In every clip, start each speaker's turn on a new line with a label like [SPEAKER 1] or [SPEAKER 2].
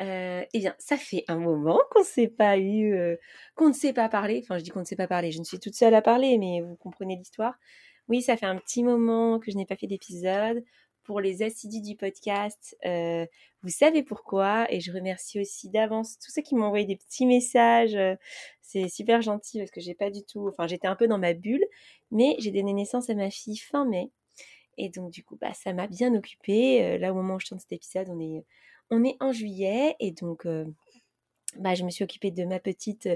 [SPEAKER 1] Euh, eh bien, ça fait un moment qu'on ne s'est pas eu, euh, qu'on ne s'est pas parlé. Enfin, je dis qu'on ne s'est pas parlé. Je ne suis toute seule à parler, mais vous comprenez l'histoire. Oui, ça fait un petit moment que je n'ai pas fait d'épisode. Pour les assidus du podcast, euh, vous savez pourquoi. Et je remercie aussi d'avance tous ceux qui m'ont envoyé des petits messages. C'est super gentil parce que j'ai pas du tout. Enfin, j'étais un peu dans ma bulle, mais j'ai donné naissance à ma fille fin mai. Et donc, du coup, bah, ça m'a bien occupée. là, au moment où je tourne cet épisode, on est on est en juillet et donc bah, je me suis occupée de ma petite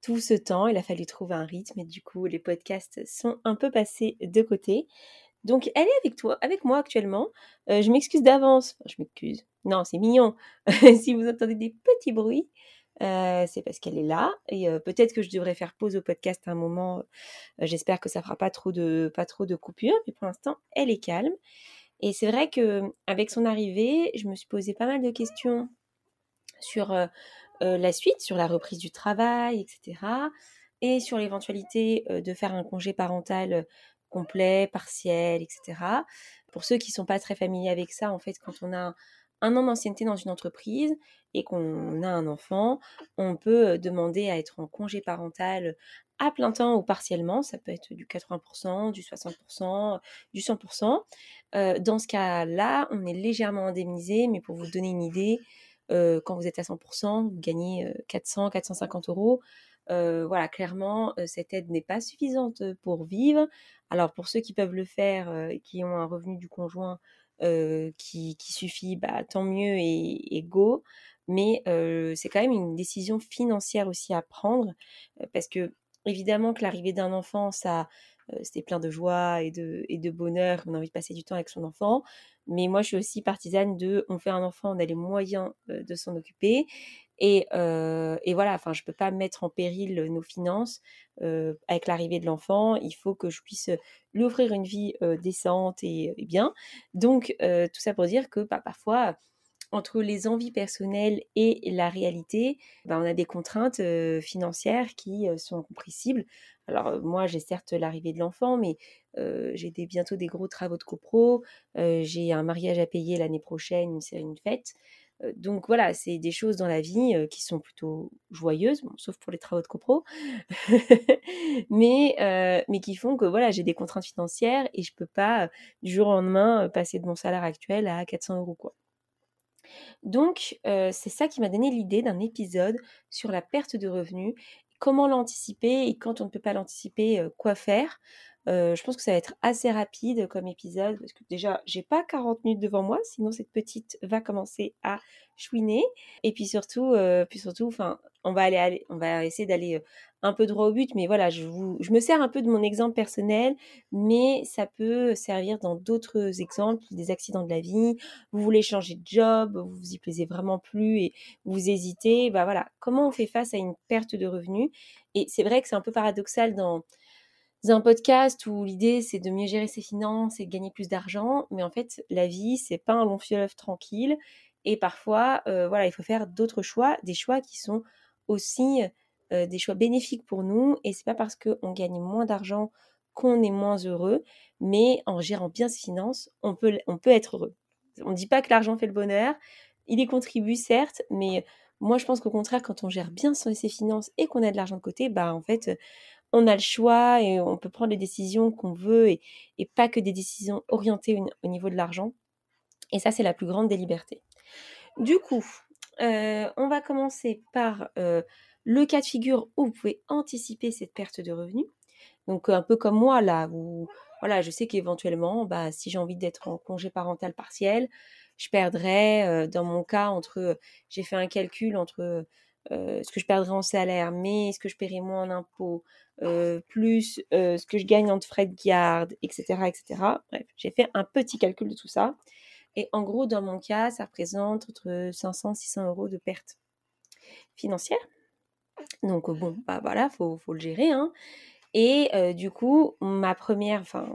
[SPEAKER 1] tout ce temps. Il a fallu trouver un rythme et du coup les podcasts sont un peu passés de côté. Donc elle est avec toi, avec moi actuellement. je m'excuse d'avance. je m'excuse. Non, c'est mignon. si vous entendez des petits bruits, c'est parce qu'elle est là. Et peut-être que je devrais faire pause au podcast à un moment. J'espère que ça fera pas trop de pas trop de coupures. Mais pour l'instant, elle est calme. Et c'est vrai que avec son arrivée, je me suis posé pas mal de questions sur la suite, sur la reprise du travail, etc. Et sur l'éventualité de faire un congé parental complet, partiel, etc. Pour ceux qui ne sont pas très familiers avec ça, en fait, quand on a un an d'ancienneté dans une entreprise et qu'on a un enfant, on peut demander à être en congé parental à plein temps ou partiellement, ça peut être du 80%, du 60%, du 100%. Euh, dans ce cas-là, on est légèrement indemnisé, mais pour vous donner une idée, euh, quand vous êtes à 100%, vous gagnez 400, euh, 450 euros. voilà, clairement, cette aide n'est pas suffisante pour vivre. Alors pour ceux qui peuvent le faire, qui ont un revenu du conjoint qui, suffit, bah, tant mieux et, et go. Mais c'est quand même une décision financière aussi à prendre parce que Évidemment que l'arrivée d'un enfant, ça, c'était plein de joie et de, et de bonheur. On a envie de passer du temps avec son enfant. Mais moi, je suis aussi partisane de, on fait un enfant, on a les moyens de s'en occuper. Et, et, voilà, enfin, je peux pas mettre en péril nos finances avec l'arrivée de l'enfant. Il faut que je puisse lui offrir une vie décente et, bien. Donc, tout ça pour dire que bah, parfois, entre les envies personnelles et la réalité, ben, on a des contraintes financières qui sont compréhensibles. Alors moi, j'ai certes l'arrivée de l'enfant, mais j'ai bientôt des gros travaux de copro, j'ai un mariage à payer l'année prochaine, une, une fête. donc voilà, c'est des choses dans la vie qui sont plutôt joyeuses, sauf pour les travaux de copro, mais, mais qui font que voilà, j'ai des contraintes financières et je peux pas du jour au lendemain passer de mon salaire actuel à 400 euros. Donc, c'est ça qui m'a donné l'idée d'un épisode sur la perte de revenus, comment l'anticiper et quand on ne peut pas l'anticiper, quoi faire. Je pense que ça va être assez rapide comme épisode parce que déjà, j'ai pas 40 minutes devant moi, sinon cette petite va commencer à chouiner. Et puis surtout, puis surtout, enfin, on va aller, on va essayer d'aller un peu droit au but, mais voilà, je me sers un peu de mon exemple personnel, mais ça peut servir dans d'autres exemples, des accidents de la vie, vous voulez changer de job, vous vous y plaisez vraiment plus et vous hésitez, bah voilà, comment on fait face à une perte de revenus? Et c'est vrai que c'est un peu paradoxal dans un podcast où l'idée c'est de mieux gérer ses finances et de gagner plus d'argent, mais en fait la vie c'est pas un long fleuve tranquille. Et parfois voilà il faut faire d'autres choix, des choix qui sont aussi euh, des choix bénéfiques pour nous. Et c'est pas parce qu'on gagne moins d'argent qu'on est moins heureux, mais en gérant bien ses finances, on peut, on peut être heureux. On ne dit pas que l'argent fait le bonheur, il y contribue certes, mais moi je pense qu'au contraire, quand on gère bien ses finances et qu'on a de l'argent de côté, bah en fait, on a le choix et on peut prendre les décisions qu'on veut et, pas que des décisions orientées au, niveau de l'argent. Et ça, c'est la plus grande des libertés. Du coup, euh, on va commencer par euh, le cas de figure où vous pouvez anticiper cette perte de revenus. Donc un peu comme moi là, où voilà, je sais qu'éventuellement, bah, si j'ai envie d'être en congé parental partiel, je perdrais, euh, dans mon cas, entre, j'ai fait un calcul entre euh, ce que je perdrais en salaire, mais ce que je paierais moins en impôts, euh, plus ce que je gagne en frais de garde, etc., etc. Bref, j'ai fait un petit calcul de tout ça. Et en gros, dans mon cas, ça représente entre 500 et 600 euros de perte financière. Donc bon, bah voilà, faut, faut le gérer. Hein. Et du coup, ma première, enfin,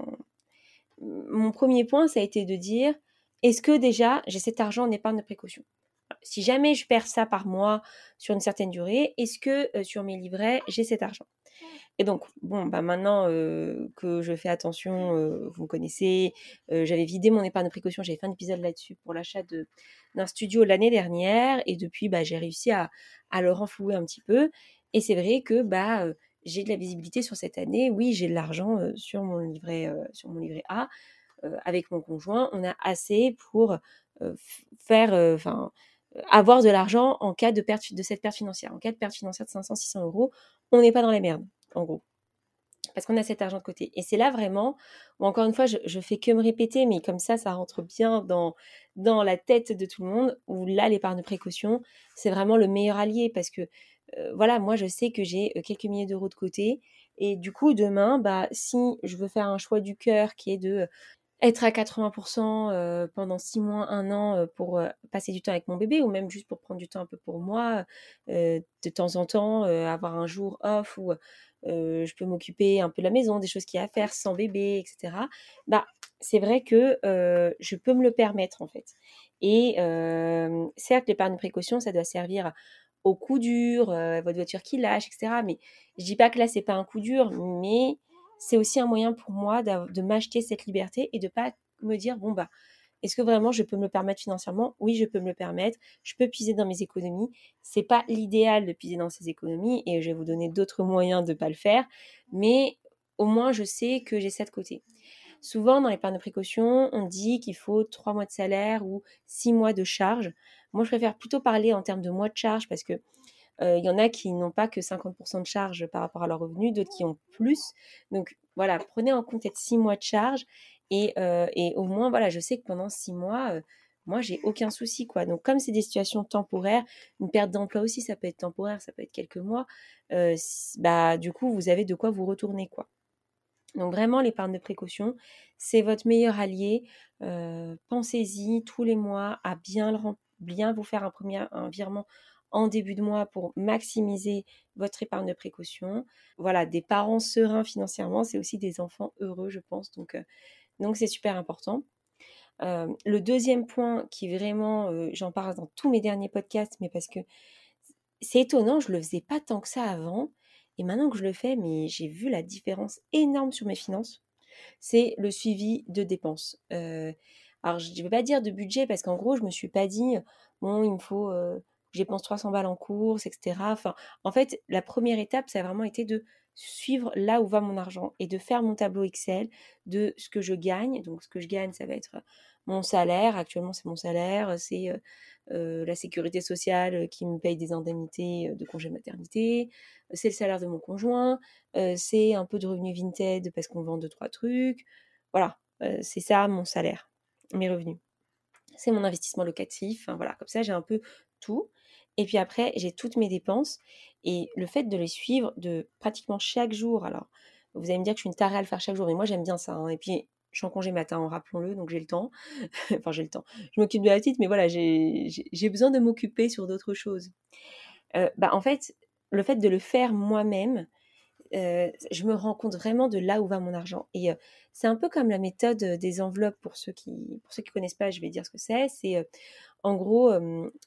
[SPEAKER 1] mon premier point, ça a été de dire, est-ce que déjà j'ai cet argent en épargne de précaution? Si jamais je perds ça par mois sur une certaine durée, est-ce que sur mes livrets, j'ai cet argent? Et donc, bon, bah maintenant que je fais attention, vous me connaissez, j'avais vidé mon épargne de précaution, j'avais fait un épisode là-dessus pour l'achat d'un studio l'année dernière, et depuis, bah, j'ai réussi à, à, le renflouer un petit peu. Et c'est vrai que bah, j'ai de la visibilité sur cette année. Oui, j'ai de l'argent sur mon livret, sur mon livret A. avec mon conjoint, on a assez pour faire, enfin, avoir de l'argent en cas de perte de cette perte financière. En cas de perte financière de 500-600 euros, on n'est pas dans la merde, en gros. Parce qu'on a cet argent de côté. Et c'est là vraiment, où encore une fois, je, fais que me répéter, mais comme ça, ça rentre bien dans, dans la tête de tout le monde, où là, l'épargne de précaution, c'est vraiment le meilleur allié. Parce que voilà, moi je sais que j'ai quelques milliers d'euros de côté. Et du coup, demain, bah, si je veux faire un choix du cœur qui est de être à 80% pendant 6 mois, 1 an pour passer du temps avec mon bébé ou même juste pour prendre du temps un peu pour moi, de temps en temps, avoir un jour off où je peux m'occuper un peu de la maison, des choses qu'il y a à faire sans bébé, etc. Bah, c'est vrai que je peux me le permettre en fait. Et certes, l'épargne de précaution, ça doit servir au coup dur, euh, votre voiture qui lâche, etc. Mais je dis pas que là c'est pas un coup dur, mais c'est aussi un moyen pour moi de m'acheter cette liberté et de pas me dire bon bah est-ce que vraiment je peux me le permettre financièrement? Oui, je peux me le permettre. Je peux puiser dans mes économies. C'est pas l'idéal de puiser dans ces économies et je vais vous donner d'autres moyens de pas le faire, mais au moins je sais que j'ai ça de côté. Souvent, dans l'épargne de précaution, on dit qu'il faut trois mois de salaire ou six mois de charge. Moi, je préfère plutôt parler en termes de mois de charge parce que il y en a qui n'ont pas que 50% de charge par rapport à leur revenu, d'autres qui ont plus. Donc voilà, prenez en compte être six mois de charge et, euh, et, au moins, voilà, je sais que pendant six mois, euh, moi, j'ai aucun souci, quoi. Donc, comme c'est des situations temporaires, une perte d'emploi aussi, ça peut être temporaire, ça peut être quelques mois, bah, du coup, vous avez de quoi vous retourner, quoi. Donc vraiment, l'épargne de précaution, c'est votre meilleur allié. Pensez-y tous les mois à bien, bien vous faire un premier un virement en début de mois pour maximiser votre épargne de précaution. Voilà, des parents sereins financièrement, c'est aussi des enfants heureux, je pense. Donc, donc c'est super important. le deuxième point qui vraiment, j'en parle dans tous mes derniers podcasts, mais parce que c'est étonnant, je le faisais pas tant que ça avant. Et maintenant que je le fais, mais j'ai vu la différence énorme sur mes finances, c'est le suivi de dépenses. Euh, alors, je ne vais pas dire de budget parce qu'en gros, je me suis pas dit, bon, il me faut, euh, j'ai 300 balles en course, etc. En fait, la première étape, ça a vraiment été de suivre là où va mon argent et de faire mon tableau Excel de ce que je gagne. Donc, ce que je gagne, ça va être mon salaire. Actuellement, c'est mon salaire. C'est euh, la sécurité sociale qui me paye des indemnités de congé maternité c'est le salaire de mon conjoint, c'est un peu de revenu Vinted parce qu'on vend deux, trois trucs. Voilà, c'est ça mon salaire, mes revenus. C'est mon investissement locatif, voilà, comme ça j'ai un peu tout. Et puis après, j'ai toutes mes dépenses. Et le fait de les suivre de pratiquement chaque jour, alors vous allez me dire que je suis une tarée à le faire chaque jour, mais moi j'aime bien ça. Hein. Et puis je suis en congé matin, rappelons-le, donc j'ai le temps. enfin, j'ai le temps. Je m'occupe de la petite, mais voilà, j'ai besoin de m'occuper sur d'autres choses. bah, en fait, le fait de le faire moi-même, euh, je me rends compte vraiment de là où va mon argent. Et euh, c'est un peu comme la méthode des enveloppes pour ceux qui pour ceux qui connaissent pas, je vais dire ce que c'est. C'est euh, en gros,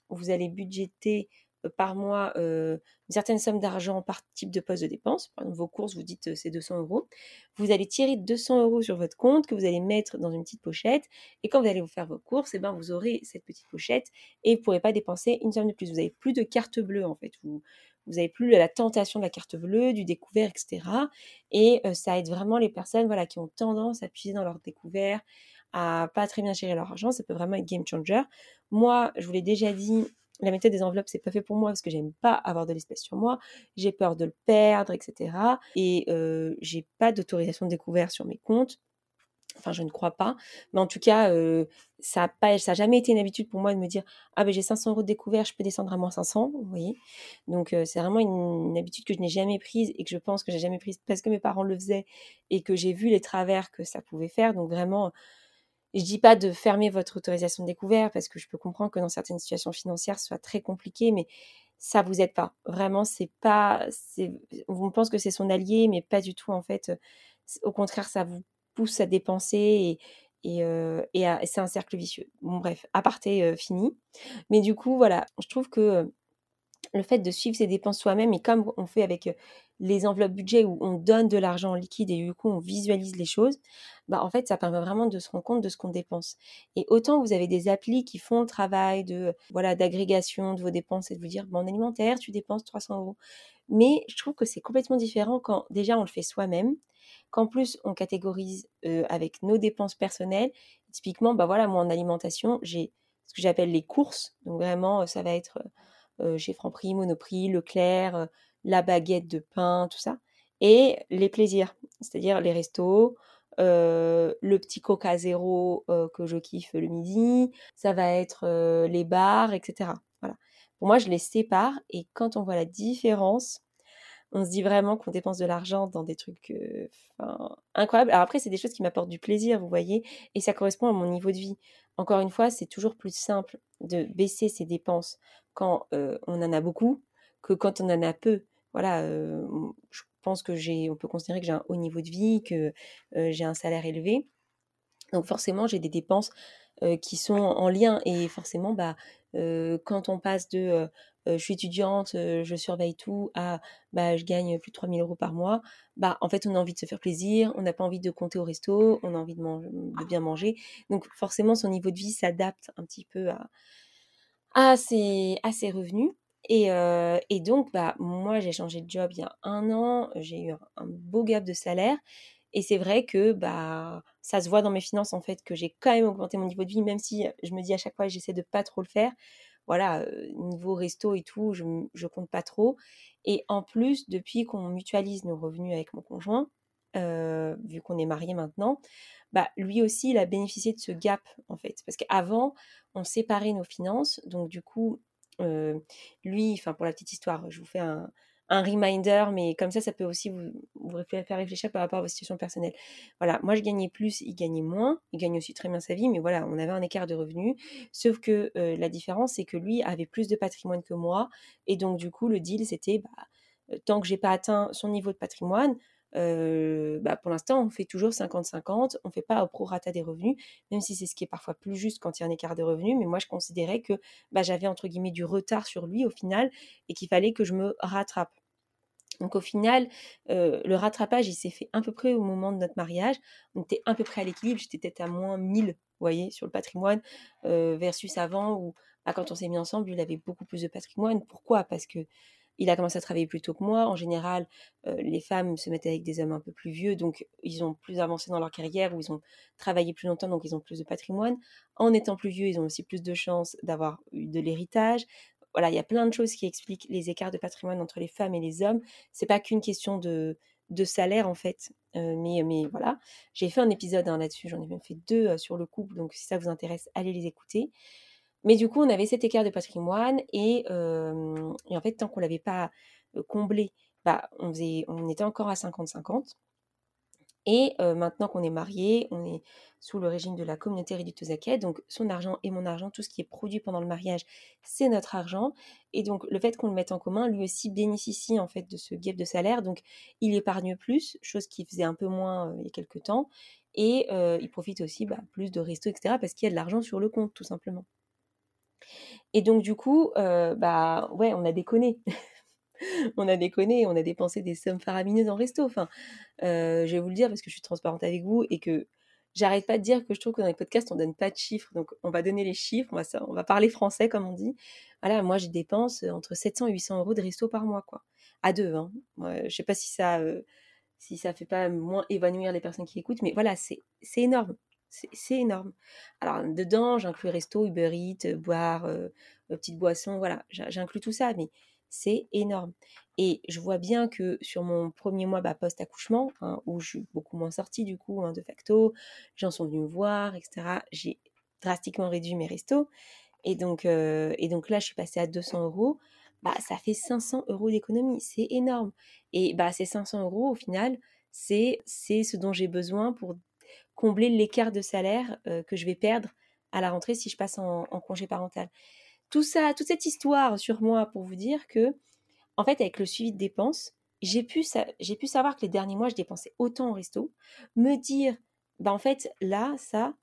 [SPEAKER 1] vous allez budgéter par mois une certaine somme d'argent par type de poste de dépense. Par exemple, vos courses, vous dites c'est 200 euros. Vous allez tirer 200 euros sur votre compte que vous allez mettre dans une petite pochette. Et quand vous allez vous faire vos courses, eh ben, vous aurez cette petite pochette et vous ne pourrez pas dépenser une somme de plus. Vous n'avez plus de carte bleue en fait. Vous, vous n'avez plus la tentation de la carte bleue, du découvert, etc. Et ça aide vraiment les personnes voilà, qui ont tendance à puiser dans leur découvert, à pas très bien gérer leur argent. Ça peut vraiment être game changer. Moi, je vous l'ai déjà dit, la méthode des enveloppes, c'est pas fait pour moi parce que j'aime pas avoir de l'espèce sur moi. J'ai peur de le perdre, etc. Et euh, j'ai pas d'autorisation de découvert sur mes comptes. Enfin, je ne crois pas. Mais en tout cas, euh, ça n'a jamais été une habitude pour moi de me dire ah ben j'ai 500 euros de découvert, je peux descendre à moins 500. Vous voyez. Donc euh, c'est vraiment une, habitude que je n'ai jamais prise et que je pense que j'ai jamais prise parce que mes parents le faisaient et que j'ai vu les travers que ça pouvait faire. Donc vraiment, je dis pas de fermer votre autorisation de découvert parce que je peux comprendre que dans certaines situations financières, ce soit très compliqué, mais ça vous aide pas. Vraiment, c'est pas, on pense que c'est son allié, mais pas du tout en fait. Au contraire, ça vous pousse à dépenser et, euh, c'est un cercle vicieux. Bon, bref, aparté euh, fini. Mais du coup, voilà, je trouve que le fait de suivre ses dépenses soi-même et comme on fait avec les enveloppes budget où on donne de l'argent en liquide et du coup on visualise les choses, bah en fait ça permet vraiment de se rendre compte de ce qu'on dépense. Et autant vous avez des applis qui font le travail de voilà d'agrégation de vos dépenses et de vous dire bon en alimentaire tu dépenses 300 euros. Mais je trouve que c'est complètement différent quand déjà on le fait soi-même, qu'en plus on catégorise avec nos dépenses personnelles. Typiquement bah voilà moi en alimentation j'ai ce que j'appelle les courses, donc vraiment ça va être euh, chez Franprix, Monoprix, Leclerc, euh, la baguette de pain, tout ça. Et les plaisirs, c'est-à-dire les restos, euh, le petit coca zéro que je kiffe le midi, ça va être les bars, etc. Voilà. Pour moi, je les sépare et quand on voit la différence, on se dit vraiment qu'on dépense de l'argent dans des trucs incroyables. Alors après, c'est des choses qui m'apportent du plaisir, vous voyez, et ça correspond à mon niveau de vie. Encore une fois, c'est toujours plus simple de baisser ses dépenses quand on en a beaucoup que quand on en a peu. Voilà, je pense que j'ai, on peut considérer que j'ai un haut niveau de vie, que j'ai un salaire élevé. Donc forcément, j'ai des dépenses qui sont en lien et forcément, bah, quand on passe de je suis étudiante, je surveille tout à bah, je gagne plus de 3000 euros par mois, bah, en fait, on a envie de se faire plaisir, on n'a pas envie de compter au resto, on a envie de, de bien manger. Donc forcément, son niveau de vie s'adapte un petit peu à, à ses, revenus. Et, et, donc, bah, moi, j'ai changé de job il y a un an, j'ai eu un, beau gap de salaire. Et c'est vrai que bah, ça se voit dans mes finances, en fait, que j'ai quand même augmenté mon niveau de vie, même si je me dis à chaque fois, j'essaie de pas trop le faire. Voilà, niveau resto et tout, je, je compte pas trop. Et en plus, depuis qu'on mutualise nos revenus avec mon conjoint, vu qu'on est mariés maintenant, bah, lui aussi, il a bénéficié de ce gap, en fait. Parce qu'avant, on séparait nos finances. Donc, du coup, lui, enfin, pour la petite histoire, je vous fais un, reminder, mais comme ça, ça peut aussi vous, vous faire réfléchir par rapport à vos situations personnelles. Voilà, moi, je gagnais plus, il gagnait moins. Il gagne aussi très bien sa vie, mais voilà, on avait un écart de revenus. Sauf que la différence, c'est que lui avait plus de patrimoine que moi. Et donc, du coup, le deal, c'était, bah, tant que j'ai pas atteint son niveau de patrimoine, bah, pour l'instant, on fait toujours 50-50, on ne fait pas au prorata des revenus, même si c'est ce qui est parfois plus juste quand il y a un écart de revenus. Mais moi, je considérais que bah, j'avais entre guillemets du retard sur lui au final et qu'il fallait que je me rattrape. Donc au final, le rattrapage, il s'est fait à peu près au moment de notre mariage. On était à peu près à l'équilibre, j'étais peut-être à moins 1000, vous voyez, sur le patrimoine, versus avant où bah, quand on s'est mis ensemble, il avait beaucoup plus de patrimoine. Pourquoi? Parce que il a commencé à travailler plus tôt que moi. En général, euh, les femmes se mettent avec des hommes un peu plus vieux, donc ils ont plus avancé dans leur carrière ou ils ont travaillé plus longtemps, donc ils ont plus de patrimoine. En étant plus vieux, ils ont aussi plus de chances d'avoir eu de l'héritage. Voilà, il y a plein de choses qui expliquent les écarts de patrimoine entre les femmes et les hommes. C'est pas qu'une question de, de salaire en fait. Euh, mais, voilà, j'ai fait un épisode hein, là-dessus, j'en ai même fait deux euh, sur le couple, donc si ça vous intéresse, allez les écouter. Mais du coup, on avait cet écart de patrimoine et, en fait, tant qu'on ne l'avait pas comblé, bah, on, était encore à 50-50. Et maintenant qu'on est mariés, on est sous le régime de la communauté réduite donc son argent et mon argent, tout ce qui est produit pendant le mariage, c'est notre argent. Et donc le fait qu'on le mette en commun, lui aussi bénéficie en fait de ce gap de salaire, donc il épargne plus, chose qu'il faisait un peu moins il y a quelques temps, et il profite aussi bah, plus de resto, etc., parce qu'il y a de l'argent sur le compte, tout simplement. Et donc, du coup, euh, bah ouais, on a déconné. on a déconné, on a dépensé des sommes faramineuses en resto. Enfin, euh, je vais vous le dire parce que je suis transparente avec vous et que j'arrête pas de dire que je trouve que dans les podcasts, on donne pas de chiffres. Donc, on va donner les chiffres, on va, parler français, comme on dit. Voilà, moi, je dépense entre 700 et 800 euros de resto par mois, quoi. À deux, hein. je sais pas si ça, euh, si ça fait pas moins évanouir les personnes qui écoutent, mais voilà, c'est énorme. C'est énorme. Alors, dedans, j'inclus resto, Uber Eats, euh, boire, euh, euh, petites boissons, voilà, j'inclus tout ça, mais c'est énorme. Et je vois bien que sur mon premier mois bah, post-accouchement, hein, où je suis beaucoup moins sortie du coup, hein, de facto, gens sont venus me voir, etc., j'ai drastiquement réduit mes restos. Et donc, et donc là, je suis passée à 200 euros. Bah, ça fait 500 euros d'économie. C'est énorme. Et bah, ces 500 euros, au final, c'est ce dont j'ai besoin pour combler l'écart de salaire que je vais perdre à la rentrée si je passe en, congé parental. Tout ça, toute cette histoire sur moi pour vous dire que, en fait, avec le suivi de dépenses, j'ai pu, savoir que les derniers mois, je dépensais autant au resto, me dire, bah en fait, là, ça,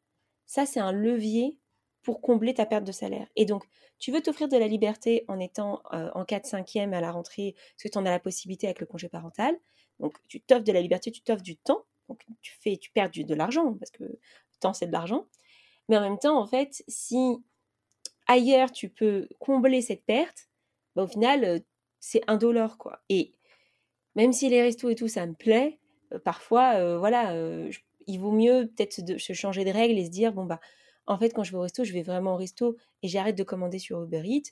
[SPEAKER 1] ça c'est un levier pour combler ta perte de salaire. Et donc, tu veux t'offrir de la liberté en étant en 4-5e à la rentrée, parce que tu en as la possibilité avec le congé parental. Donc, tu t'offres de la liberté, tu t'offres du temps. Donc, tu, fais, tu perds de l'argent, parce que le temps, c'est de l'argent. Mais en même temps, en fait, si ailleurs, tu peux combler cette perte, bah, au final, c'est indolore, quoi. Et même si les restos et tout, ça me plaît, parfois, voilà, il vaut mieux peut-être se changer de règles et se dire, bon, bah, en fait, quand je vais au resto, je vais vraiment au resto et j'arrête de commander sur Uber Eats.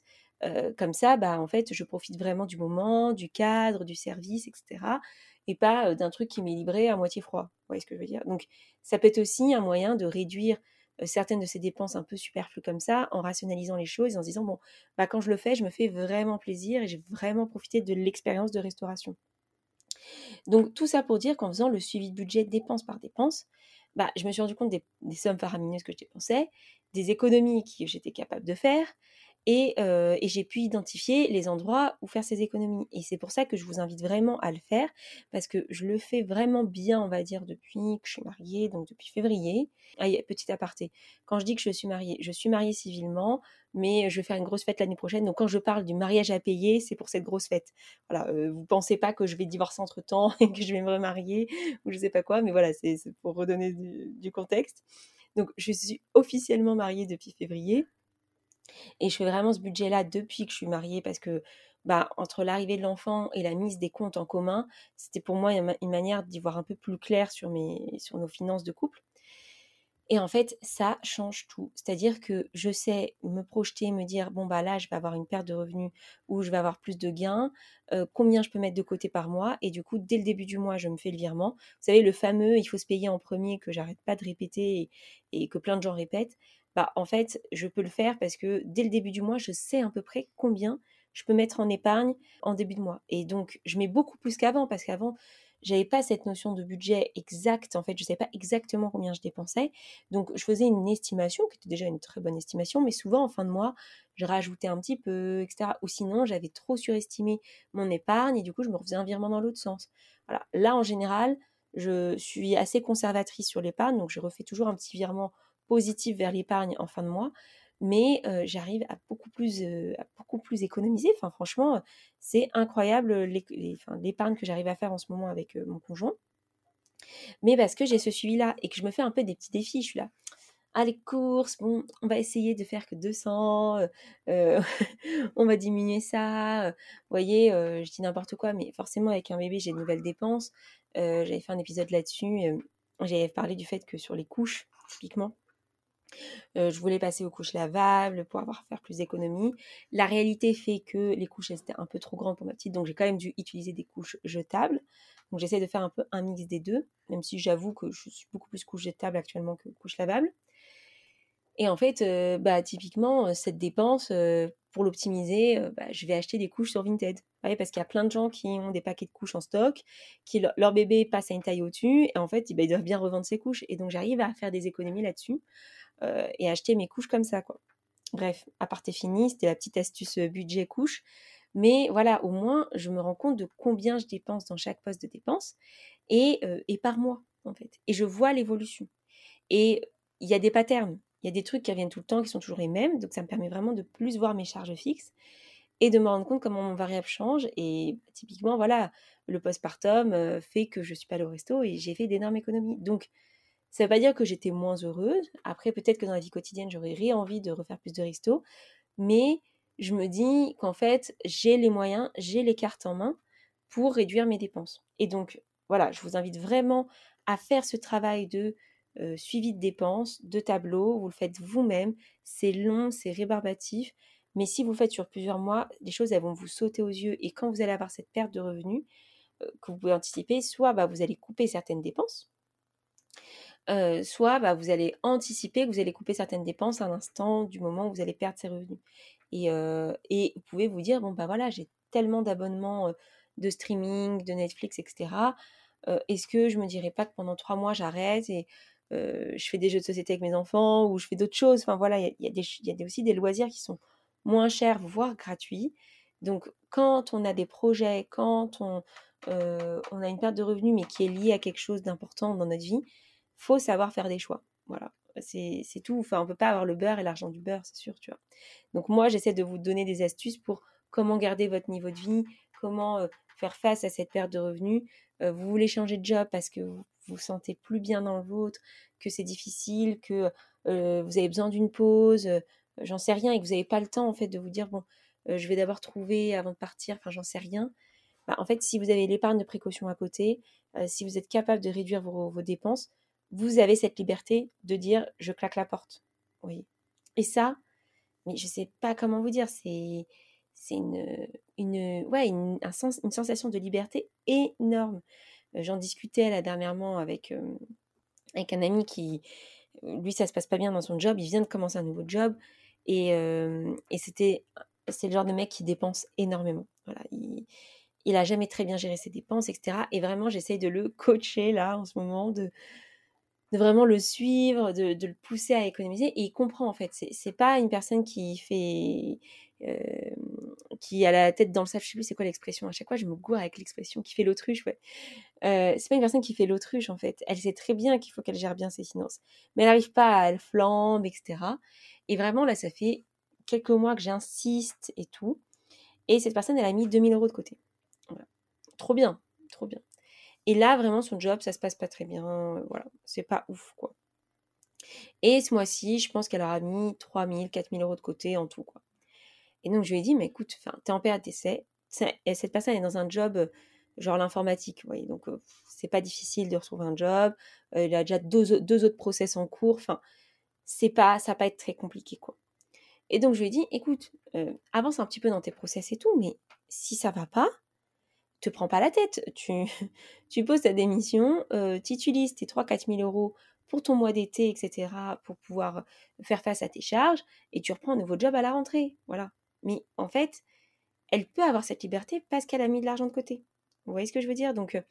[SPEAKER 1] comme ça, bah, en fait, je profite vraiment du moment, du cadre, du service, etc. Et pas d'un truc qui m'est livré à moitié froid. Vous voyez ce que je veux dire? Donc, ça peut être aussi un moyen de réduire certaines de ces dépenses un peu superflues comme ça, en rationalisant les choses, en se disant, bon, bah, quand je le fais, je me fais vraiment plaisir et j'ai vraiment profité de l'expérience de restauration. Donc, tout ça pour dire qu'en faisant le suivi de budget dépense par dépense, bah, je me suis rendu compte des, sommes faramineuses que je dépensais, des économies que j'étais capable de faire, et, j'ai pu identifier les endroits où faire ces économies. Et c'est pour ça que je vous invite vraiment à le faire, parce que je le fais vraiment bien, on va dire, depuis que je suis mariée, donc depuis février. Ah, petit aparté, quand je dis que je suis mariée, je suis mariée civilement, mais je vais faire une grosse fête l'année prochaine. Donc quand je parle du mariage à payer, c'est pour cette grosse fête. Voilà, vous pensez pas que je vais divorcer entre temps et que je vais me remarier ou je sais pas quoi, mais voilà, c'est pour redonner du contexte. Donc je suis officiellement mariée depuis février. Et je fais vraiment ce budget-là depuis que je suis mariée parce que bah, entre l'arrivée de l'enfant et la mise des comptes en commun, c'était pour moi une, manière d'y voir un peu plus clair sur, nos finances de couple. Et en fait, ça change tout. C'est-à-dire que je sais me projeter, me dire, bon, bah là, je vais avoir une perte de revenus ou je vais avoir plus de gains, euh, combien je peux mettre de côté par mois. Et du coup, dès le début du mois, je me fais le virement. Vous savez, le fameux, il faut se payer en premier que j'arrête pas de répéter et que plein de gens répètent bah, en fait, je peux le faire parce que dès le début du mois, je sais à peu près combien je peux mettre en épargne en début de mois. Et donc, je mets beaucoup plus qu'avant parce qu'avant, j'avais pas cette notion de budget exact. En fait, je ne savais pas exactement combien je dépensais. Donc, je faisais une estimation qui était déjà une très bonne estimation, mais souvent en fin de mois, je rajoutais un petit peu, etc. Ou sinon, j'avais trop surestimé mon épargne et du coup, je me refaisais un virement dans l'autre sens. Là, en général, je suis assez conservatrice sur l'épargne, donc je refais toujours un petit virement positive vers l'épargne en fin de mois, mais j'arrive à beaucoup plus à beaucoup plus économiser. Enfin, franchement, c'est incroyable l'épargne que j'arrive à faire en ce moment avec mon conjoint. Mais parce que j'ai ce suivi-là et que je me fais un peu des petits défis, je suis là. Ah, les courses, bon, on va essayer de faire que 200, on va diminuer ça. Vous voyez, je dis n'importe quoi, mais forcément, avec un bébé, j'ai de nouvelles dépenses. J'avais fait un épisode là-dessus. J'avais parlé du fait que sur les couches, typiquement, je voulais passer aux couches lavables pour avoir faire plus d'économies. La réalité fait que les couches étaient un peu trop grandes pour ma petite, donc j'ai quand même dû utiliser des couches jetables. Donc j'essaie de faire un peu un mix des deux, même si j'avoue que je suis beaucoup plus couche jetable actuellement que couche lavable. Et en fait, bah, typiquement, cette dépense, pour l'optimiser, bah, je vais acheter des couches sur Vinted. parce qu'il y a plein de gens qui ont des paquets de couches en stock, qui leur bébé passe à une taille au-dessus, et en fait, bah, ils doivent bien revendre ces couches. Et donc j'arrive à faire des économies là-dessus. Euh, et acheter mes couches comme ça, quoi. Bref, à part fini, c'était la petite astuce euh, budget couche. Mais voilà, au moins, je me rends compte de combien je dépense dans chaque poste de dépense et, euh, et par mois, en fait. Et je vois l'évolution. Et il y a des patterns, il y a des trucs qui reviennent tout le temps, qui sont toujours les mêmes. Donc, ça me permet vraiment de plus voir mes charges fixes et de me rendre compte comment mon variable change. Et typiquement, voilà, le postpartum fait que je suis pas allée au resto et j'ai fait d'énormes économies. Donc, ça ne veut pas dire que j'étais moins heureuse. Après, peut-être que dans la vie quotidienne, j'aurais envie de refaire plus de resto. Mais je me dis qu'en fait, j'ai les moyens, j'ai les cartes en main pour réduire mes dépenses. Et donc, voilà, je vous invite vraiment à faire ce travail de suivi de dépenses, de tableau. Vous le faites vous-même. C'est long, c'est rébarbatif. Mais si vous le faites sur plusieurs mois, les choses elles vont vous sauter aux yeux. Et quand vous allez avoir cette perte de revenus que vous pouvez anticiper, soit bah, vous allez couper certaines dépenses, soit bah, vous allez anticiper que vous allez couper certaines dépenses à l'instant du moment où vous allez perdre ces revenus. Et, et vous pouvez vous dire, bon, bah voilà, j'ai tellement d'abonnements de streaming, de Netflix, etc. Est-ce que je me dirais pas que pendant trois mois j'arrête et je fais des jeux de société avec mes enfants ou je fais d'autres choses? Enfin voilà, il y, a, aussi des loisirs qui sont moins chers, voire gratuits. Donc quand on a des projets, quand on, on a une perte de revenus mais qui est liée à quelque chose d'important dans notre vie, faut savoir faire des choix. Voilà, c'est tout. Enfin, on peut pas avoir le beurre et l'argent du beurre, c'est sûr, tu vois. Donc moi, j'essaie de vous donner des astuces pour comment garder votre niveau de vie, comment faire face à cette perte de revenus. vous voulez changer de job parce que vous vous sentez plus bien dans le vôtre, que c'est difficile, que vous avez besoin d'une pause, j'en sais rien, et que vous n'avez pas le temps en fait de vous dire bon, je vais d'abord trouver avant de partir, enfin j'en sais rien. Bah, en fait, si vous avez l'épargne de précaution à côté, si vous êtes capable de réduire vos, dépenses, vous avez cette liberté de dire je claque la porte. Oui. Et ça, mais je sais pas comment vous dire, c'est une, une, ouais, un une sensation de liberté énorme. Euh, j'en discutais là dernièrement avec, euh, avec un ami qui, lui, ça se passe pas bien dans son job. Il vient de commencer un nouveau job et, euh, et c'était, c'est le genre de mec qui dépense énormément. Voilà, il, il a jamais très bien géré ses dépenses, etc. Et vraiment, j'essaye de le coacher là en ce moment, de, de vraiment le suivre, de, le pousser à économiser. Et il comprend en fait. C'est, pas une personne qui fait qui a la tête dans le sable, je sais plus c'est quoi l'expression, à chaque fois je me gourre avec l'expression, qui fait l'autruche, ouais. Euh, c'est pas une personne qui fait l'autruche en fait, elle sait très bien qu'il faut qu'elle gère bien ses finances, mais elle n'arrive pas, elle flambe, etc. Et vraiment là ça fait quelques mois que j'insiste et tout, et cette personne elle a mis 2000 euros de côté. Trop bien, trop bien. Et là vraiment son job ça se passe pas très bien, voilà, c'est pas ouf quoi. Et ce mois-ci, je pense qu'elle aura mis 3000, 4000 euros de côté en tout, quoi. Et donc je lui ai dit, mais écoute, t'es en période d'essai, cette personne est dans un job genre l'informatique, vous voyez, donc c'est pas difficile de retrouver un job, il a déjà deux, deux, autres process en cours, enfin, c'est pas, ça va pas être très compliqué, quoi. Et donc je lui ai dit, écoute, avance un petit peu dans tes process et tout, mais si ça va pas, te prends pas la tête, tu, tu poses ta démission, tu utilises tes 3-4 000 euros pour ton mois d'été, etc., pour pouvoir faire face à tes charges, et tu reprends un nouveau job à la rentrée, voilà. Mais en fait, elle peut avoir cette liberté parce qu'elle a mis de l'argent de côté. Vous voyez ce que je veux dire? Donc, euh,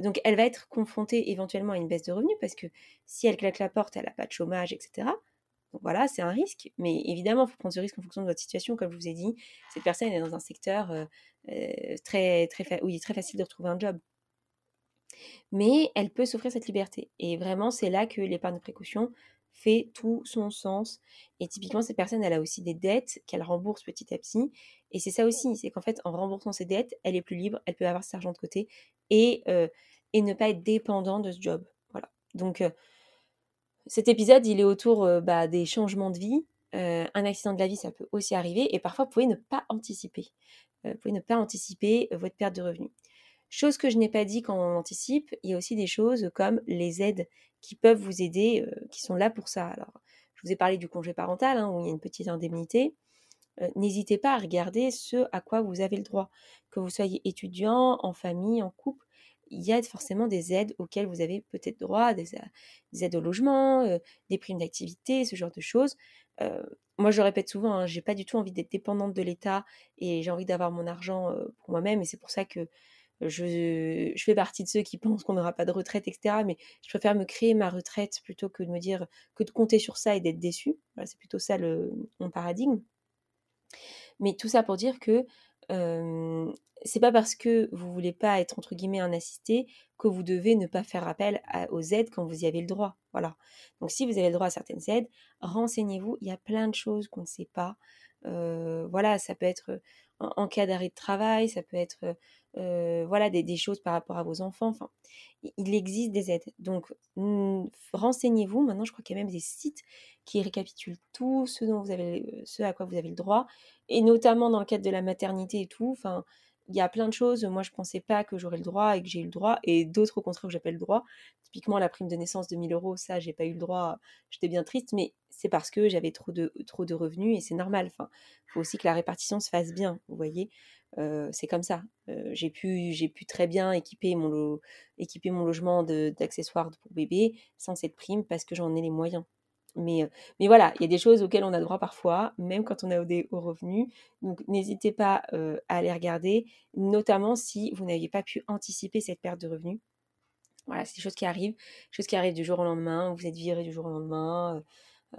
[SPEAKER 1] donc, elle va être confrontée éventuellement à une baisse de revenus parce que si elle claque la porte, elle n'a pas de chômage, etc. Voilà, c'est un risque. Mais évidemment, il faut prendre ce risque en fonction de votre situation. Comme je vous ai dit, cette personne est dans un secteur euh, euh, très, très où il est très facile de retrouver un job. Mais elle peut s'offrir cette liberté. Et vraiment, c'est là que l'épargne de précaution fait tout son sens. Et typiquement, cette personne, elle a aussi des dettes qu'elle rembourse petit à petit. Et c'est ça aussi, c'est qu'en fait, en remboursant ses dettes, elle est plus libre, elle peut avoir cet argent de côté et, euh, ne pas être dépendante de ce job. Voilà. Donc, cet épisode, il est autour euh, bah, des changements de vie. un accident de la vie, ça peut aussi arriver. Et parfois, vous pouvez ne pas anticiper. vous pouvez ne pas anticiper votre perte de revenus. Chose que je n'ai pas dit quand on anticipe, il y a aussi des choses comme les aides qui peuvent vous aider, euh, qui sont là pour ça. Alors, je vous ai parlé du congé parental, hein, où il y a une petite indemnité. Euh, n'hésitez pas à regarder ce à quoi vous avez le droit. Que vous soyez étudiant, en famille, en couple, il y a forcément des aides auxquelles vous avez peut-être droit, des, aides au logement, euh, des primes d'activité, ce genre de choses. moi, je répète souvent, hein, j'ai pas du tout envie d'être dépendante de l'État et j'ai envie d'avoir mon argent pour moi-même. Et c'est pour ça que je, fais partie de ceux qui pensent qu'on n'aura pas de retraite, etc. Mais je préfère me créer ma retraite plutôt que de me dire que de compter sur ça et d'être déçu. c'est plutôt ça le, mon paradigme. Mais tout ça pour dire que euh, c'est pas parce que vous voulez pas être entre guillemets un assisté que vous devez ne pas faire appel aux aides quand vous y avez le droit. Voilà. Donc si vous avez le droit à certaines aides, renseignez-vous. Il y a plein de choses qu'on ne sait pas. Voilà, ça peut être en, cas d'arrêt de travail, ça peut être euh, voilà des, choses par rapport à vos enfants. Enfin, il existe des aides. Donc renseignez-vous. Maintenant, je crois qu'il y a même des sites qui récapitulent tout ce dont vous avez, ce à quoi vous avez le droit, et notamment dans le cadre de la maternité et tout. Enfin, il y a plein de choses. Moi, je pensais pas que j'aurais le droit et que j'ai eu le droit, et d'autres au contraire que j'appelle le droit. Typiquement, la prime de naissance de 1000 euros, ça, j'ai pas eu le droit. J'étais bien triste, mais c'est parce que j'avais trop de, revenus et c'est normal. Enfin, faut aussi que la répartition se fasse bien, vous voyez. Euh, c'est comme ça. Euh, j'ai pu, j'ai pu très bien équiper mon, équiper mon logement d'accessoires pour bébé sans cette prime parce que j'en ai les moyens. Mais, euh, mais voilà, il y a des choses auxquelles on a droit parfois, même quand on a des hauts revenus. Donc n'hésitez pas à aller regarder, notamment si vous n'aviez pas pu anticiper cette perte de revenus. Voilà, c'est des choses qui arrivent, choses qui arrivent du jour au lendemain, vous êtes viré du jour au lendemain,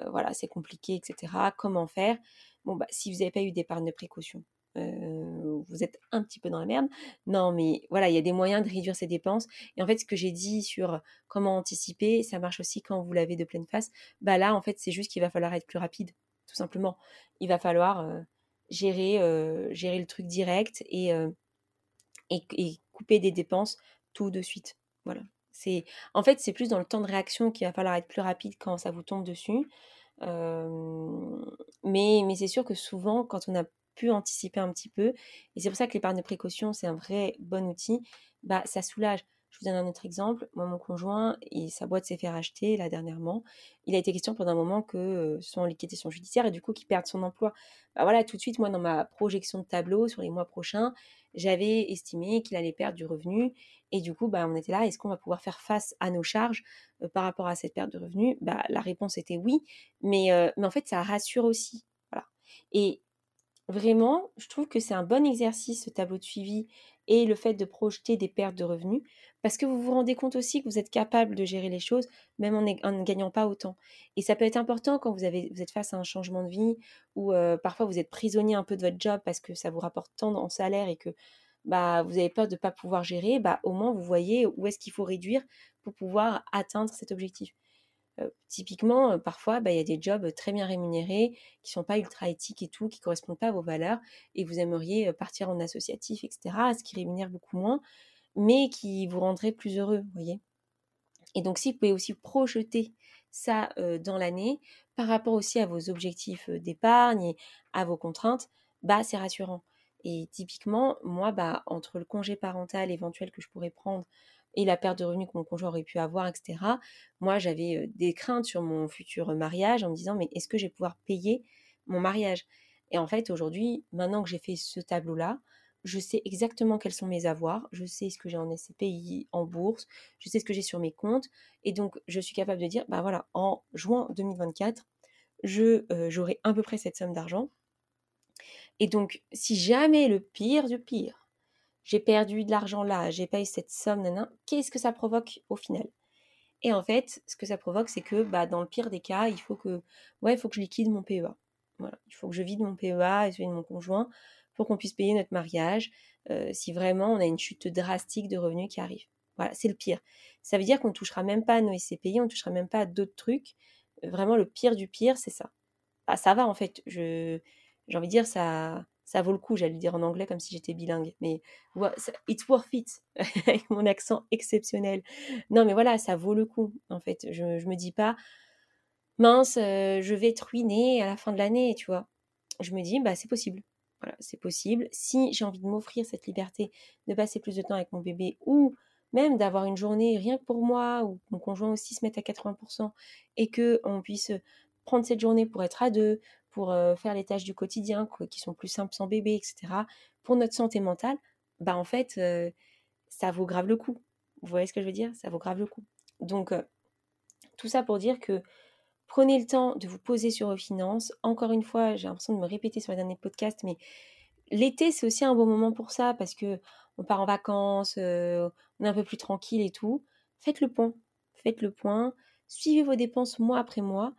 [SPEAKER 1] voilà, c'est compliqué, etc. Comment faire? Bon, bah, si vous n'avez pas eu d'épargne de précaution, vous êtes un petit peu dans la merde. Non, mais voilà, il y a des moyens de réduire ses dépenses. Et en fait, ce que j'ai dit sur comment anticiper, ça marche aussi quand vous l'avez de pleine face. Bah là, en fait, c'est juste qu'il va falloir être plus rapide, tout simplement. Il va falloir gérer, gérer le truc direct et, et, couper des dépenses tout de suite. Voilà. C'est, en fait, c'est plus dans le temps de réaction qu'il va falloir être plus rapide quand ça vous tombe dessus. mais mais c'est sûr que souvent, quand on a pu anticiper un petit peu, et c'est pour ça que l'épargne de précaution, c'est un vrai bon outil, bah, ça soulage. Je vous donne un autre exemple. Moi, mon conjoint, et sa boîte s'est fait racheter là dernièrement. Il a été question pendant un moment que euh, son liquidation judiciaire et du coup qu'il perde son emploi. Bah voilà, tout de suite, moi, dans ma projection de tableau sur les mois prochains, j'avais estimé qu'il allait perdre du revenu. Et du coup, bah, on était là, est-ce qu'on va pouvoir faire face à nos charges euh, par rapport à cette perte de revenu? Bah, La réponse était oui, mais, euh, mais en fait, ça rassure aussi. Voilà. Et vraiment, je trouve que c'est un bon exercice, ce tableau de suivi et le fait de projeter des pertes de revenus, parce que vous vous rendez compte aussi que vous êtes capable de gérer les choses, même en, ne gagnant pas autant. Et ça peut être important quand vous, êtes face à un changement de vie, ou euh, parfois vous êtes prisonnier un peu de votre job parce que ça vous rapporte tant en salaire et que bah, vous avez peur de ne pas pouvoir gérer, bah, au moins vous voyez où est-ce qu'il faut réduire pour pouvoir atteindre cet objectif typiquement, parfois, bah, il y a des jobs très bien rémunérés qui sont pas ultra éthiques et tout, qui correspondent pas à vos valeurs, et vous aimeriez partir en associatif, etc., ce qui rémunère beaucoup moins, mais qui vous rendrait plus heureux, vous voyez? Et donc, si vous pouvez aussi projeter ça dans l'année, par rapport aussi à vos objectifs d'épargne et à vos contraintes, bah, c'est rassurant. Et typiquement, moi, bah, entre le congé parental éventuel que je pourrais prendre et la perte de revenus que mon conjoint aurait pu avoir, etc. Moi, j'avais des craintes sur mon futur mariage en me disant, mais est-ce que je vais pouvoir payer mon mariage? Et en fait, aujourd'hui, maintenant que j'ai fait ce tableau-là, je sais exactement quels sont mes avoirs, je sais ce que j'ai en SCPI, en bourse, je sais ce que j'ai sur mes comptes, et donc je suis capable de dire, bah voilà, en juin 2024, je, j'aurai à peu près cette somme d'argent. Et donc, si jamais le pire du pire, j'ai perdu de l'argent là, j'ai payé cette somme, qu'est-ce que ça provoque au final? Et en fait, ce que ça provoque, c'est que bah, dans le pire des cas, il faut que, ouais, faut que je liquide mon PEA. Voilà, il faut que je vide mon PEA et celui de mon conjoint pour qu'on puisse payer notre mariage euh, si vraiment on a une chute drastique de revenus qui arrive. Voilà, c'est le pire. Ça veut dire qu'on ne touchera même pas à nos SCPI, on ne touchera même pas à d'autres trucs. Vraiment, le pire du pire, c'est ça. Ah, ça va en fait. Je, j'ai envie de dire, ça, ça vaut le coup, j'allais dire en anglais comme si j'étais bilingue, mais it's worth it, avec mon accent exceptionnel. Non, mais voilà, ça vaut le coup, en fait. Je, ne me dis pas, mince, euh, je vais être ruinée à la fin de l'année, tu vois. Je me dis, bah, c'est possible. Voilà, c'est possible. Si j'ai envie de m'offrir cette liberté de passer plus de temps avec mon bébé ou même d'avoir une journée rien que pour moi, ou mon conjoint aussi se mette à 80%, et que on puisse prendre cette journée pour être à deux, pour faire les tâches du quotidien qui sont plus simples sans bébé, etc., pour notre santé mentale, bah en fait, ça vaut grave le coup. Vous voyez ce que je veux dire? Ça vaut grave le coup. Donc, tout ça pour dire que prenez le temps de vous poser sur vos finances. Encore une fois, j'ai l'impression de me répéter sur les derniers podcasts, mais l'été, c'est aussi un bon moment pour ça parce que on part en vacances, on est un peu plus tranquille et tout. Faites le point. Faites le point. Suivez vos dépenses mois après mois.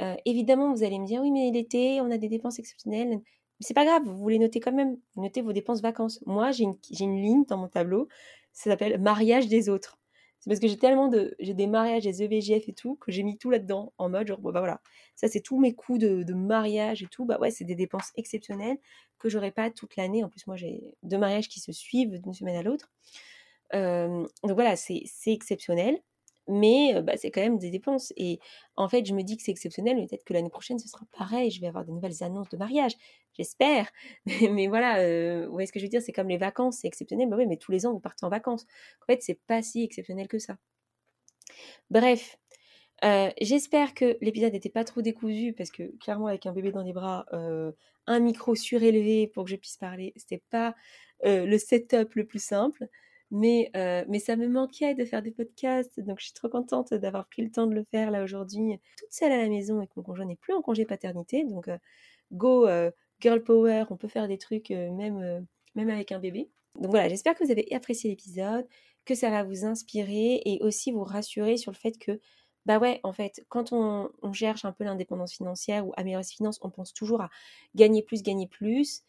[SPEAKER 1] Euh, évidemment, vous allez me dire, oui, mais l'été, on a des dépenses exceptionnelles. Mais c'est pas grave, vous les notez quand même. Notez vos dépenses vacances. Moi, j'ai une, ligne dans mon tableau, ça s'appelle mariage des autres. C'est parce que j'ai tellement de. J'ai des mariages, des EVGF et tout, que j'ai mis tout là-dedans, en mode, genre, bah voilà, ça c'est tous mes coûts de, mariage et tout. Bah ouais, c'est des dépenses exceptionnelles que j'aurais pas toute l'année. En plus, moi, j'ai deux mariages qui se suivent d'une semaine à l'autre. Euh, donc voilà, c'est exceptionnel mais bah, c'est quand même des dépenses. Et en fait, je me dis que c'est exceptionnel, mais peut-être que l'année prochaine, ce sera pareil. Je vais avoir de nouvelles annonces de mariage, j'espère. mais voilà, vous voyez ce que je veux dire C'est comme les vacances, c'est exceptionnel. Bah oui, mais tous les ans, vous partez en vacances. En fait, c'est pas si exceptionnel que ça. Bref, j'espère que l'épisode n'était pas trop décousu, parce que clairement, avec un bébé dans les bras, un micro surélevé pour que je puisse parler, c'était pas le setup le plus simple. Mais, euh, mais ça me manquait de faire des podcasts, donc je suis trop contente d'avoir pris le temps de le faire là aujourd'hui, toute seule à la maison et que mon conjoint n'est plus en congé paternité. Donc, euh, go euh, girl power, on peut faire des trucs même, même avec un bébé. Donc voilà, j'espère que vous avez apprécié l'épisode, que ça va vous inspirer et aussi vous rassurer sur le fait que, bah ouais, en fait, quand on, cherche un peu l'indépendance financière ou améliorer ses finances, on pense toujours à gagner plus, gagner plus.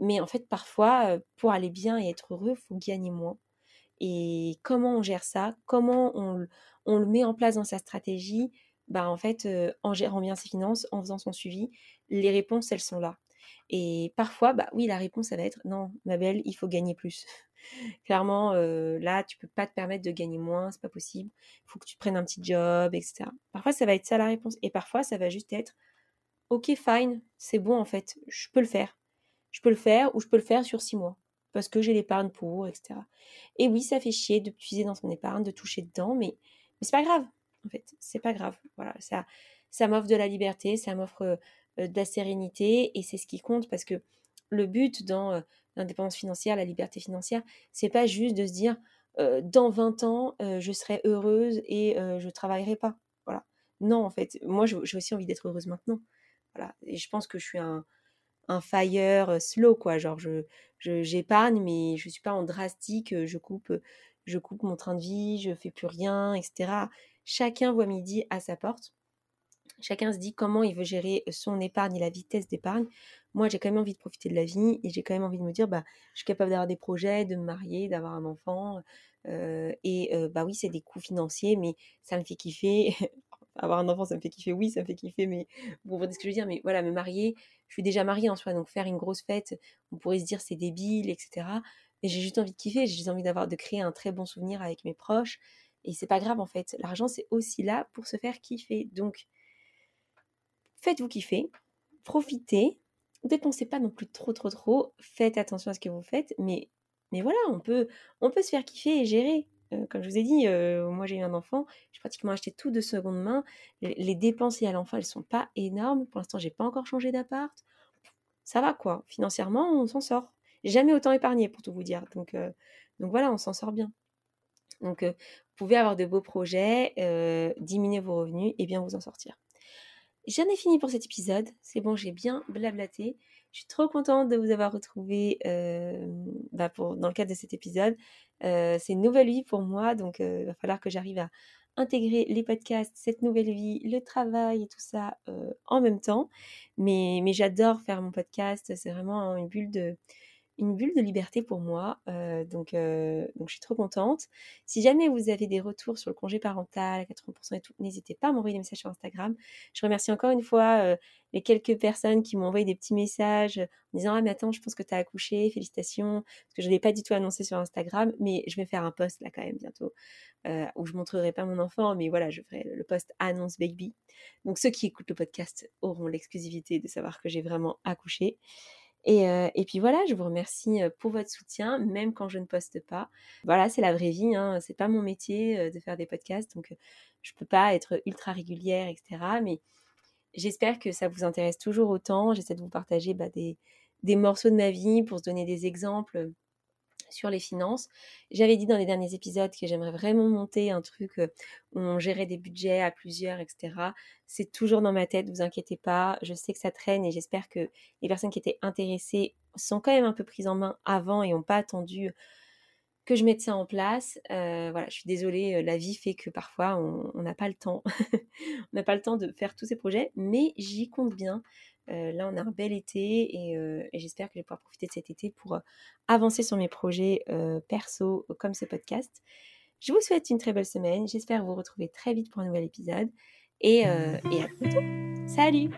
[SPEAKER 1] Mais en fait, parfois, pour aller bien et être heureux, il faut gagner moins. Et comment on gère ça Comment on, le met en place dans sa stratégie bah, En fait, en gérant bien ses finances, en faisant son suivi, les réponses, elles sont là. Et parfois, bah oui, la réponse, ça va être non, ma belle, il faut gagner plus. Clairement, là, tu peux pas te permettre de gagner moins, c'est pas possible. Il faut que tu prennes un petit job, etc. Parfois, ça va être ça la réponse. Et parfois, ça va juste être ok, fine, c'est bon en fait, je peux le faire. Je peux le faire ou je peux le faire sur six mois parce que j'ai l'épargne pour, etc. Et oui, ça fait chier de puiser dans son épargne, de toucher dedans, mais, c'est pas grave, en fait, c'est pas grave. Voilà, ça, ça m'offre de la liberté, ça m'offre de la sérénité, et c'est ce qui compte parce que le but dans l'indépendance financière, la liberté financière, c'est pas juste de se dire dans 20 ans, je serai heureuse et je travaillerai pas. Voilà. Non, en fait, moi, j'ai aussi envie d'être heureuse maintenant. Voilà. Et je pense que je suis un, un fire slow, quoi. Genre, je, j'épargne, mais je suis pas en drastique, je coupe, je coupe mon train de vie, je fais plus rien, etc. Chacun voit midi à sa porte. Chacun se dit comment il veut gérer son épargne et la vitesse d'épargne. Moi, j'ai quand même envie de profiter de la vie et j'ai quand même envie de me dire, bah, je suis capable d'avoir des projets, de me marier, d'avoir un enfant. et bah oui, c'est des coûts financiers, mais ça me fait kiffer. avoir un enfant, ça me fait kiffer. Oui, ça me fait kiffer, mais vous comprenez ce que je veux dire. Mais voilà, me marier, je suis déjà mariée en soi, donc faire une grosse fête, on pourrait se dire c'est débile, etc. Mais j'ai juste envie de kiffer, j'ai juste envie d'avoir, de créer un très bon souvenir avec mes proches. Et c'est pas grave en fait. L'argent, c'est aussi là pour se faire kiffer. Donc, faites-vous kiffer, profitez, dépensez pas non plus trop, trop, trop. Faites attention à ce que vous faites, mais, mais voilà, on peut, on peut se faire kiffer et gérer. Euh, comme je vous ai dit, euh, moi j'ai eu un enfant, j'ai pratiquement acheté tout de seconde main. Les, dépenses liées à l'enfant, elles sont pas énormes. Pour l'instant, j'ai pas encore changé d'appart. Ça va quoi. Financièrement, on s'en sort. Jamais autant épargné pour tout vous dire. Donc, euh, donc voilà, on s'en sort bien. Donc vous pouvez avoir de beaux projets, diminuer vos revenus et bien vous en sortir. J'en ai fini pour cet épisode. C'est bon, j'ai bien blablaté. Je suis trop contente de vous avoir retrouvé bah, dans le cadre de cet épisode. c'est une nouvelle vie pour moi, donc il va falloir que j'arrive à intégrer les podcasts, cette nouvelle vie, le travail et tout ça en même temps. Mais j'adore faire mon podcast, c'est vraiment une bulle de, une bulle de liberté pour moi. Euh, donc, euh, donc, je suis trop contente. Si jamais vous avez des retours sur le congé parental à 80% et tout, n'hésitez pas à m'envoyer des messages sur Instagram. Je remercie encore une fois euh, les quelques personnes qui m'ont envoyé des petits messages en disant Ah, mais attends, je pense que tu as accouché, félicitations. Parce que je ne l'ai pas du tout annoncé sur Instagram, mais je vais faire un post là quand même bientôt où je montrerai pas mon enfant, mais voilà, je ferai le post annonce baby. Donc, ceux qui écoutent le podcast auront l'exclusivité de savoir que j'ai vraiment accouché. Et, puis voilà, je vous remercie pour votre soutien, même quand je ne poste pas. Voilà, c'est la vraie vie, hein, c'est pas mon métier de faire des podcasts, donc je peux pas être ultra régulière, etc. Mais j'espère que ça vous intéresse toujours autant. J'essaie de vous partager bah, des morceaux de ma vie pour se donner des exemples sur les finances. J'avais dit dans les derniers épisodes que j'aimerais vraiment monter un truc euh, où on gérait des budgets à plusieurs, etc. C'est toujours dans ma tête, vous inquiétez pas. Je sais que ça traîne et j'espère que les personnes qui étaient intéressées sont quand même un peu prises en main avant et n'ont pas attendu que je mette ça en place. Euh, voilà, je suis désolée, euh, la vie fait que parfois on n'a pas le temps. on n'a pas le temps de faire tous ces projets, mais j'y compte bien. Euh, là, on a un bel été et, j'espère que je vais pouvoir profiter de cet été pour avancer sur mes projets perso comme ce podcast. Je vous souhaite une très belle semaine. J'espère vous retrouver très vite pour un nouvel épisode et, et à bientôt. Salut